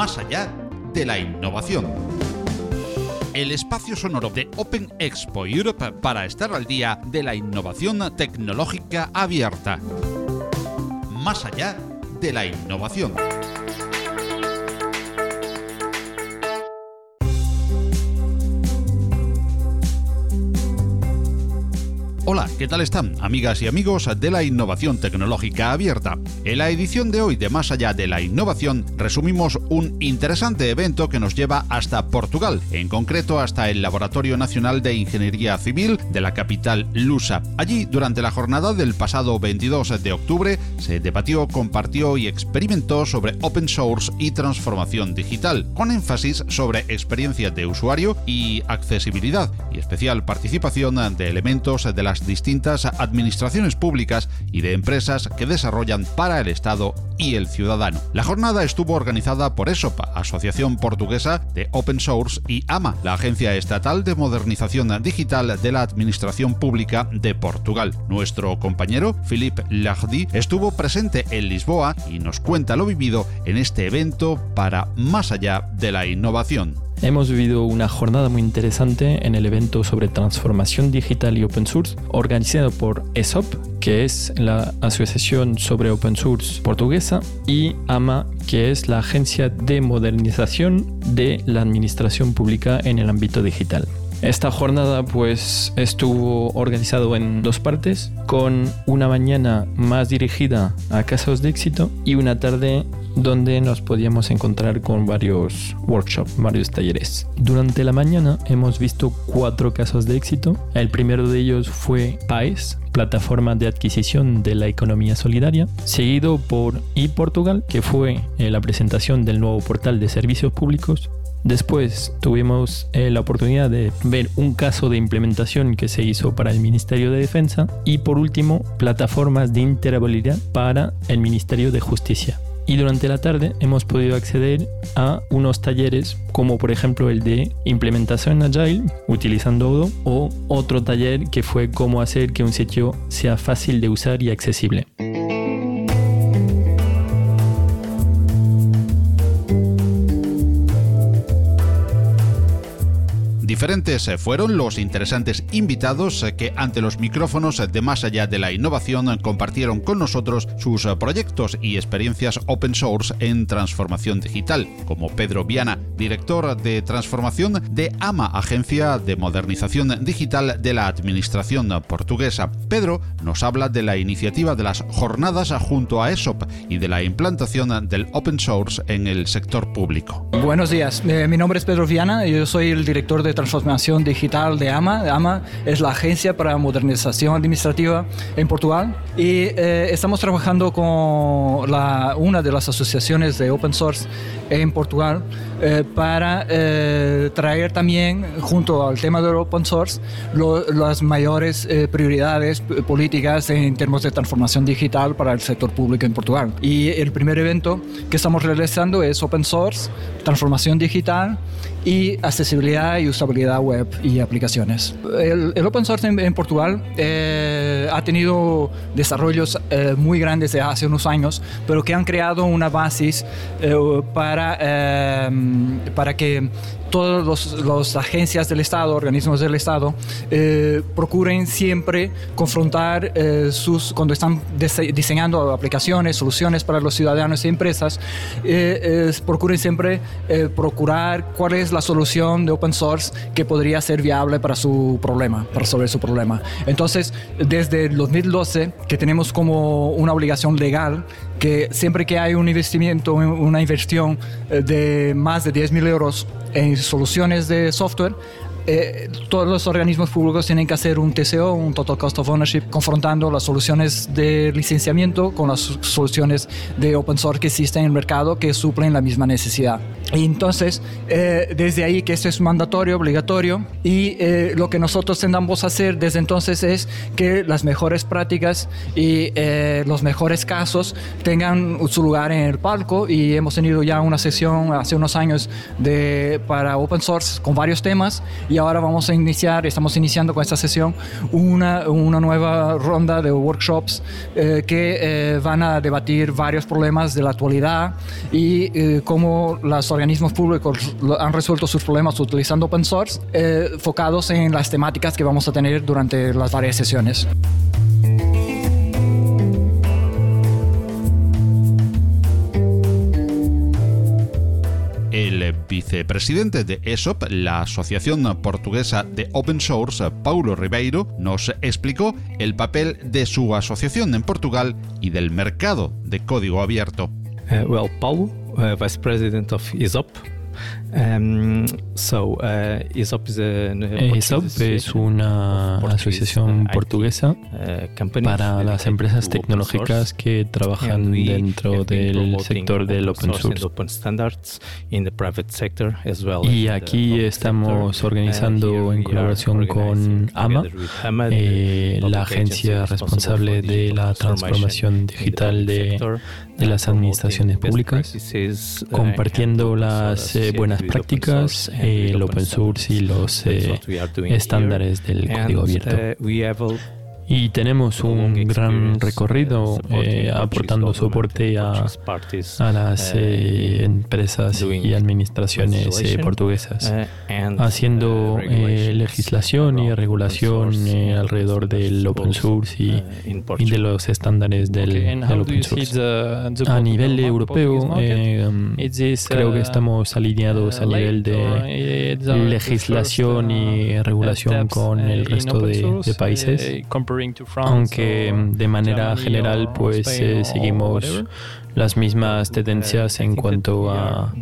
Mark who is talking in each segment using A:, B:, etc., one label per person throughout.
A: más allá de la innovación. El espacio sonoro de Open Expo Europe para estar al día de la innovación tecnológica abierta. Más allá de la innovación. Hola, ¿qué tal están, amigas y amigos de la innovación tecnológica abierta? En la edición de hoy de Más allá de la innovación, resumimos un interesante evento que nos lleva hasta Portugal, en concreto hasta el Laboratorio Nacional de Ingeniería Civil de la capital Lusa. Allí, durante la jornada del pasado 22 de octubre, se debatió, compartió y experimentó sobre open source y transformación digital, con énfasis sobre experiencia de usuario y accesibilidad, y especial participación de elementos de las distintas administraciones públicas y de empresas que desarrollan para el Estado y el ciudadano. La jornada estuvo organizada por ESOPA, Asociación Portuguesa de Open Source, y AMA, la Agencia Estatal de Modernización Digital de la Administración Pública de Portugal. Nuestro compañero, Philippe Lardy, estuvo presente en Lisboa y nos cuenta lo vivido en este evento para Más allá de la innovación.
B: Hemos vivido una jornada muy interesante en el evento sobre transformación digital y open source organizado por ESOP, que es la Asociación sobre Open Source portuguesa, y AMA, que es la Agencia de Modernización de la Administración Pública en el ámbito digital. Esta jornada pues estuvo organizado en dos partes, con una mañana más dirigida a casos de éxito y una tarde donde nos podíamos encontrar con varios workshops, varios talleres. Durante la mañana hemos visto cuatro casos de éxito. El primero de ellos fue PAES, plataforma de adquisición de la economía solidaria, seguido por ePortugal, que fue eh, la presentación del nuevo portal de servicios públicos. Después tuvimos eh, la oportunidad de ver un caso de implementación que se hizo para el Ministerio de Defensa y por último plataformas de interoperabilidad para el Ministerio de Justicia y durante la tarde hemos podido acceder a unos talleres como por ejemplo el de implementación agile utilizando Odoo o otro taller que fue cómo hacer que un sitio sea fácil de usar y accesible.
A: Diferentes eh, fueron los interesantes invitados eh, que ante los micrófonos de Más allá de la innovación compartieron con nosotros sus eh, proyectos y experiencias open source en transformación digital, como Pedro Viana, director de transformación de AMA, Agencia de Modernización Digital de la Administración Portuguesa. Pedro nos habla de la iniciativa de las jornadas junto a ESOP y de la implantación del open source en el sector público.
C: Buenos días, mi nombre es Pedro Viana, yo soy el director de transformación digital de AMA. AMA es la agencia para modernización administrativa en Portugal y eh, estamos trabajando con la, una de las asociaciones de open source en Portugal eh, para eh, traer también, junto al tema del open source, las mayores prioridades políticas en términos de transformación digital para el sector público en Portugal. Y el primer evento que estamos realizando es open source, transformación digital y accesibilidad y usabilidad web y aplicaciones. El, open source en, Portugal eh, ha tenido desarrollos eh, muy grandes desde hace unos años, pero que han creado una base eh, para, para que todas las agencias del Estado, organismos del Estado, eh, procuren siempre confrontar eh, sus, cuando están diseñando aplicaciones, soluciones para los ciudadanos y empresas, eh, procuren siempre procurar cuál es la solución de open source que podría ser viable para su problema, para resolver su problema. Entonces, desde el 2012, que tenemos como una obligación legal que siempre que hay un investimiento, una inversión de más de 10 mil euros en soluciones de software, eh, todos los organismos públicos tienen que hacer un TCO, un Total Cost of Ownership, confrontando las soluciones de licenciamiento con las soluciones de open source que existen en el mercado que suplen la misma necesidad. Y entonces, eh, desde ahí que esto es mandatorio, obligatorio, y eh, lo que nosotros tendamos a hacer desde entonces es que las mejores prácticas y eh, los mejores casos tengan su lugar en el palco. Y hemos tenido ya una sesión hace unos años de, para open source con varios temas. Y ahora vamos a iniciar, estamos iniciando con esta sesión una, una nueva ronda de workshops que van a debatir varios problemas de la actualidad y cómo las organismos públicos han resuelto sus problemas utilizando open source, eh, enfocados en las temáticas que vamos a tener durante las varias sesiones.
A: El vicepresidente de ESOP, la Asociación Portuguesa de Open Source, Paulo Ribeiro, nos explicó el papel de su asociación en Portugal y del mercado de código abierto.
D: Uh, well, Paulo, uh, vice president of ESOP, Um, so, uh, ESOP, is a,
B: ESOP es una asociación uh, portuguesa uh, para las empresas tecnológicas que trabajan dentro del sector del open source. Y aquí estamos organizando en colaboración con AMA, eh, la agencia responsable de la transformación digital de, de las administraciones públicas, compartiendo las eh, buenas prácticas, eh, el open source y los eh, estándares del código abierto. Y tenemos un gran recorrido eh, aportando soporte a, a las eh, empresas y administraciones eh, portuguesas, haciendo legislación y regulación alrededor del open source y, y de los estándares del, del, open source. A nivel europeo, creo que estamos alineados a nivel de legislación y regulación con el resto de, de países aunque de manera general pues eh, seguimos las mismas tendencias en cuanto a,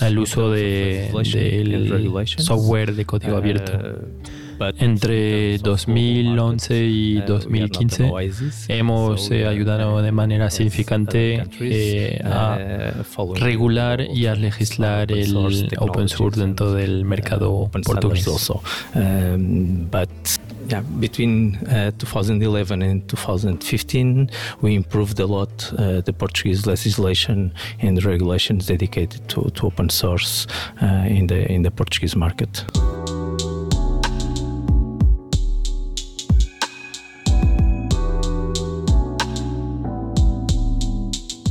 B: al uso de, del software de código abierto. Entre 2011 y 2015 hemos eh, ayudado de manera significante eh, a regular y a legislar el open source dentro del mercado portugués.
D: Yeah, between uh, 2011 and 2015, we improved a lot uh, the Portuguese legislation and regulations dedicated to, to open source uh, in the in the Portuguese market.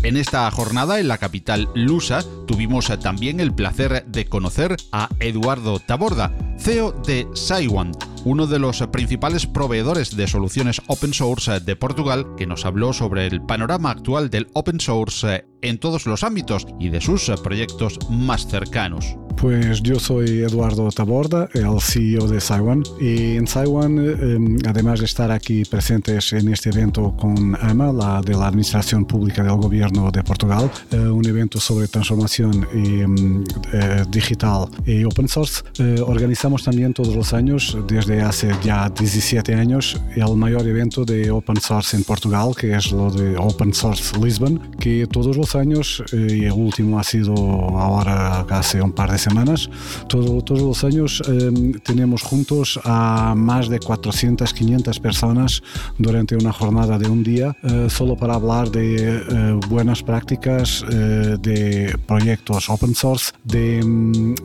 A: En esta jornada en la capital lusa tuvimos también el placer de conocer a Eduardo Taborda, CEO de Saiwan, uno de los principales proveedores de soluciones open source de Portugal, que nos habló sobre el panorama actual del open source en todos los ámbitos y de sus proyectos más cercanos.
E: Pues yo soy Eduardo Taborda, el CEO de Saiwan. Y en Saiwan, em, además de estar aquí presentes en este evento con AMA, la de la Administración Pública del Gobierno de Portugal, eh, un evento sobre transformación em, eh, digital y open source, eh, organizamos también todos los años, desde hace ya 17 años, el mayor evento de open source en Portugal, que es lo de Open Source Lisbon, que todos los años, y el último ha sido ahora hace un par de semanas. Todo, todos los años em, tenemos juntos a más de 400, 500 personas durante una jornada de un día, eh, solo para hablar de eh, buenas prácticas, eh, de proyectos open source, de em,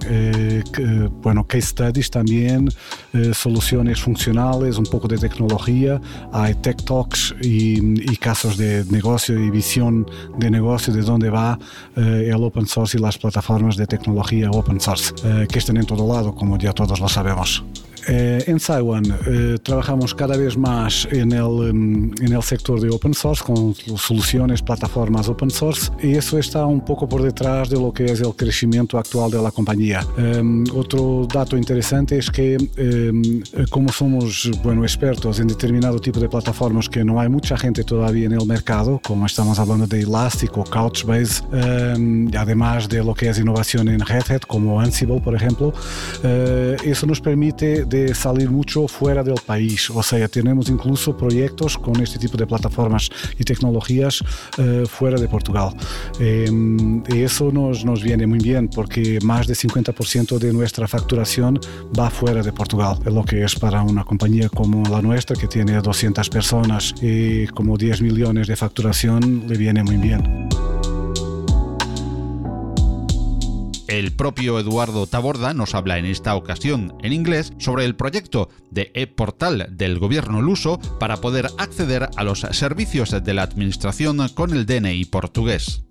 E: bueno, case studies también, soluciones funcionales, un poco de tecnología, hay tech talks y casos de negocio y visión de negocio de dónde va el open source y las plataformas de tecnología open source, eh, que están en todo lado, como ya todos lo sabemos. Eh, en Taiwan eh, trabajamos cada vez em, en el sector de open source con soluciones, plataformas open source y eso está un poco por detrás de lo que es el crecimiento actual de la compañía. Em, otro dato interesante es que em, como somos bueno, expertos en determinado tipo de plataformas que no hay mucha gente todavía el mercado, como estamos hablando de Elastic o Couchbase, además de lo que es innovación en Red Hat como Ansible, por ejemplo, eh, eso nos permite de salir mucho fuera del país. O sea, tenemos incluso proyectos con este tipo de plataformas y tecnologías eh, fuera de Portugal. Y eso nos, nos viene muy bien porque más de 50% de nuestra facturación va fuera de Portugal, lo que es para una compañía como la nuestra que tiene 200 personas y como 10 millones de facturación le viene muy bien.
A: El propio Eduardo Taborda nos habla en esta ocasión en inglés sobre el proyecto de e-portal del gobierno luso para poder acceder a los servicios de la administración con el DNI portugués.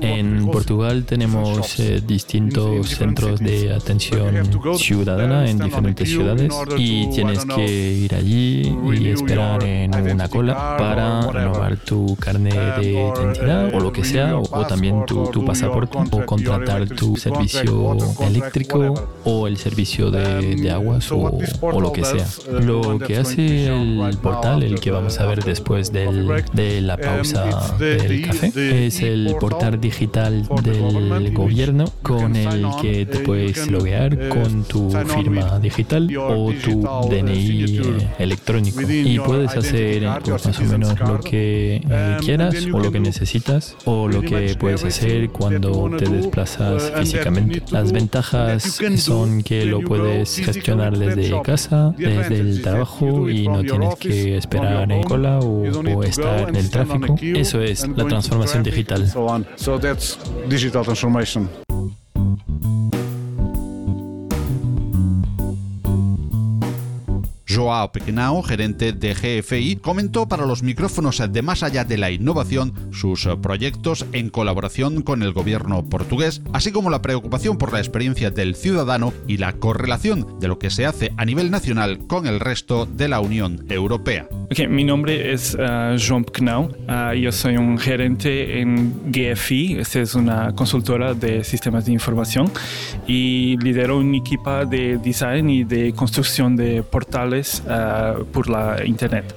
B: En Portugal tenemos eh, distintos centros de atención ciudadana en diferentes ciudades y tienes que ir allí y esperar en una cola para renovar tu carnet de identidad o lo que sea, o, también tu, tu pasaporte o contratar tu servicio eléctrico o el servicio de, de aguas o, o, lo que sea. Lo que hace el portal, el que vamos a ver después del, de la pausa del café, es el portal digital del gobierno con el que te puedes loguear con tu firma digital o tu DNI electrónico y puedes hacer pues, más o menos lo que eh, quieras o lo que necesitas o lo que puedes hacer cuando te desplazas físicamente. Las ventajas son que lo puedes gestionar desde casa, desde el trabajo y no tienes que esperar en cola o, o estar en el tráfico. Eso es la transformación digital.
A: Joao Pequenao, gerente de GFI, comentó para los micrófonos de Más allá de la innovación sus proyectos en colaboración con el gobierno portugués, así como la preocupación por la experiencia del ciudadano y la correlación de lo que se hace a nivel nacional con el resto de la Unión Europea.
F: Okay, mi nombre es uh, João Pequenão. Uh, yo soy un gerente en GFI. Esta es una consultora de sistemas de información y lidero un equipo de design y de construcción de portales uh, por la internet.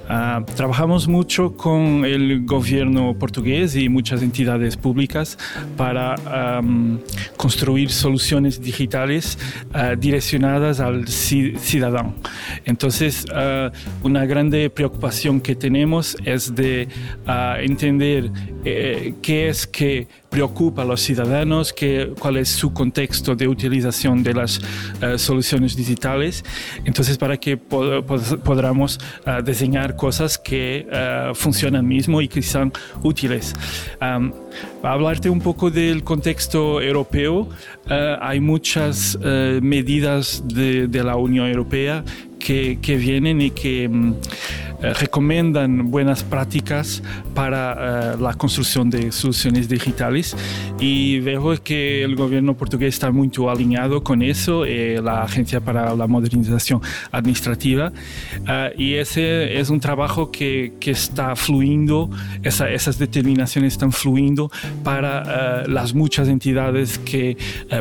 F: trabajamos mucho con el gobierno portugués y muchas entidades públicas para um, construir soluciones digitales direccionadas al ciudadano. Entonces, una grande preocupación que tenemos es de uh, entender eh, qué es que preocupa a los ciudadanos, qué, cuál es su contexto de utilización de las uh, soluciones digitales. Entonces, para que pod podamos uh, diseñar cosas que funcionan mismo y que sean útiles. Para hablarte un poco del contexto europeo, hay muchas medidas de, de, la Unión Europea que, vienen y que eh, recomiendan buenas prácticas para eh, la construcción de soluciones digitales y veo que el gobierno portugués está muy alineado con eso, eh, la Agencia para la Modernización Administrativa y ese es un trabajo que, que está fluyendo, esa, esas determinaciones están fluyendo para las muchas entidades que,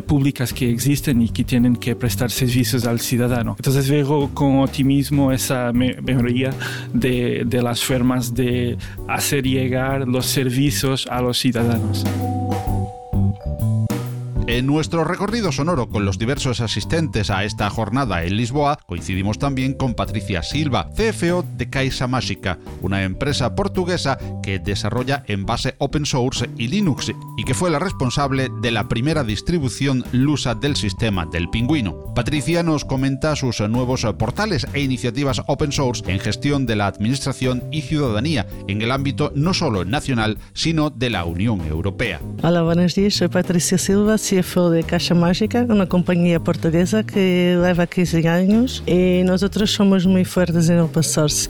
F: públicas que existen y que tienen que prestar servicios al ciudadano. Entonces veo con optimismo esa mejoría de, de las formas de hacer llegar los servicios a los ciudadanos.
A: En nuestro recorrido sonoro con los diversos asistentes a esta jornada en Lisboa, coincidimos también con Patricia Silva, CFO de Caixa Mágica, una empresa portuguesa que desarrolla en base open source y Linux y que fue la responsable de la primera distribución lusa del sistema del pingüino. Patricia nos comenta sus nuevos portales e iniciativas open source en gestión de la administración y ciudadanía en el ámbito no solo nacional, sino de la Unión Europea.
G: Hola, buenos días, soy Patricia Silva, CFO de Caixa Mágica, uma companhia portuguesa que leva 15 anos e nós somos muito fortes em open source.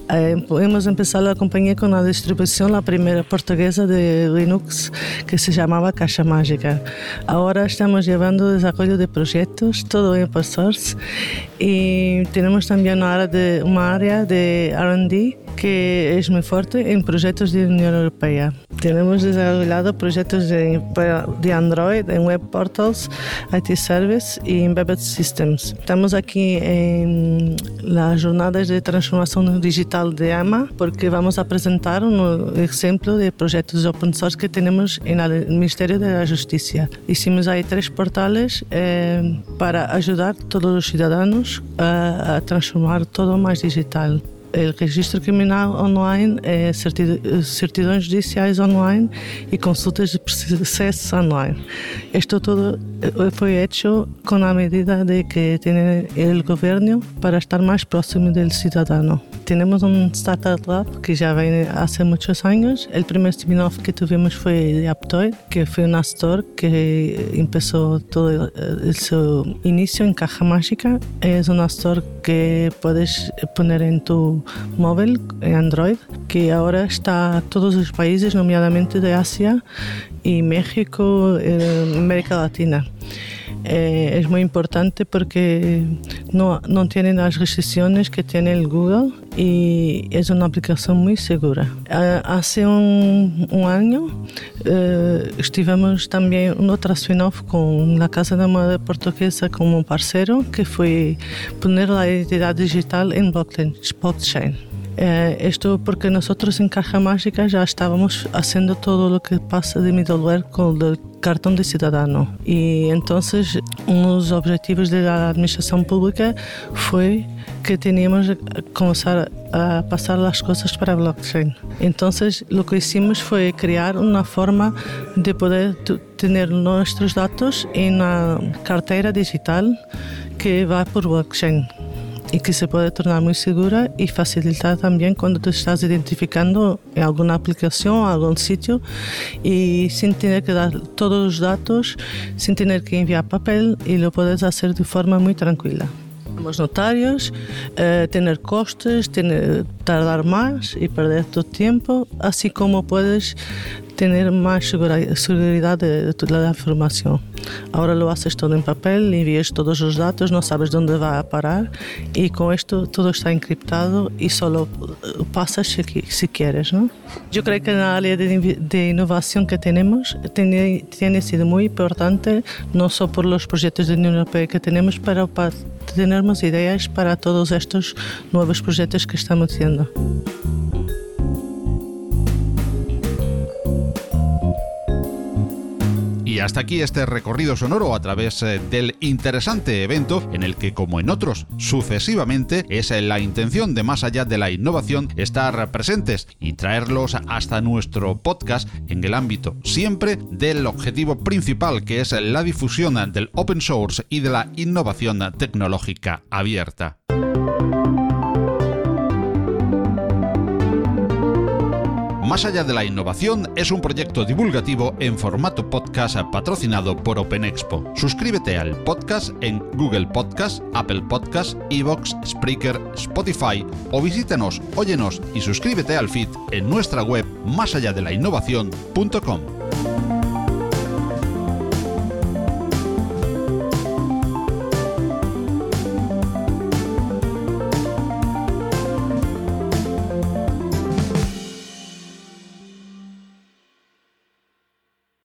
G: Hemos empezado a companhia com a distribuição, a primeira portuguesa de Linux, que se chamava Caixa Mágica. Agora estamos levando o desenvolvimento de projetos, todo em open source, e temos também uma área de, uma área de R&D que es muy fuerte en proyectos de Unión Europea. Tenemos desarrollado proyectos de, de Android en Web Portals, IT Service y Embedded Systems. Estamos aquí en las jornadas de transformación digital de AMA porque vamos a presentar un ejemplo de proyectos open source que tenemos en el Ministerio de la Justicia. Hicimos ahí tres portales eh, para ayudar a todos los ciudadanos a, a transformar todo más digital o registro criminal online, é certidões judiciais online e consultas de processo online. Isto todo foi hecho com a medida de que tem o governo para estar mais próximo do cidadão. Temos um Startup Lab que já vem há muitos anos. O primeiro spin-off que tivemos foi Aptoid, que foi uma store que começou todo o seu início em Caja Mágica. É uma store que podes pôr em tu móvil en Android, que ahora está en todos los países, nomeadamente de Asia y México, en América Latina. Eh, es muy importante porque no, no tienen las restricciones que tiene el Google y es una aplicación muy segura. Hace un, un año eh, estivemos también en otra spin-off con la Casa de Moda Portuguesa como parcero que fue poner la identidad digital en blockchain. Eh, esto porque nosotros en Caja Mágica ya estábamos haciendo todo lo que pasa de middleware con el cartón de ciudadano. Y entonces uno de los objetivos de la administración pública fue que teníamos que comenzar a pasar las cosas para blockchain. Entonces lo que hicimos fue crear una forma de poder tener nuestros datos en una cartera digital que va por blockchain y que se puede tornar muy segura y facilitar también cuando te estás identificando en alguna aplicación, algún sitio y sin tener que dar todos los datos, sin tener que enviar papel y lo puedes hacer de forma muy tranquila. Los notarios, eh, tener costes, tener, tardar más y perder tu tiempo, así como puedes tener más seguridad de, de la información. Ahora lo haces todo en papel, envías todos los datos, no sabes dónde va a parar y con esto todo está encriptado y solo pasas si, si quieres. ¿no? Yo creo que la área de, de que tiene, tiene, sido muy importante, no solo por los proyectos de Unión Europea que tenemos, pero para tener más ideas para todos estos nuevos proyectos que estamos haciendo.
A: Hasta aquí este recorrido sonoro a través eh, del interesante evento en el que, como en otros sucesivamente, es la intención de más allá de la innovación estar presentes y traerlos hasta nuestro podcast en el ámbito siempre del objetivo principal que es la difusión del open source y de la innovación tecnológica abierta. Más allá de la innovación es un proyecto divulgativo en formato podcast patrocinado por OpenExpo. Suscríbete al podcast en Google Podcast, Apple Podcast, Evox, Spreaker, Spotify o visítanos, óyenos y suscríbete al feed en nuestra web más allá de la innovación.com.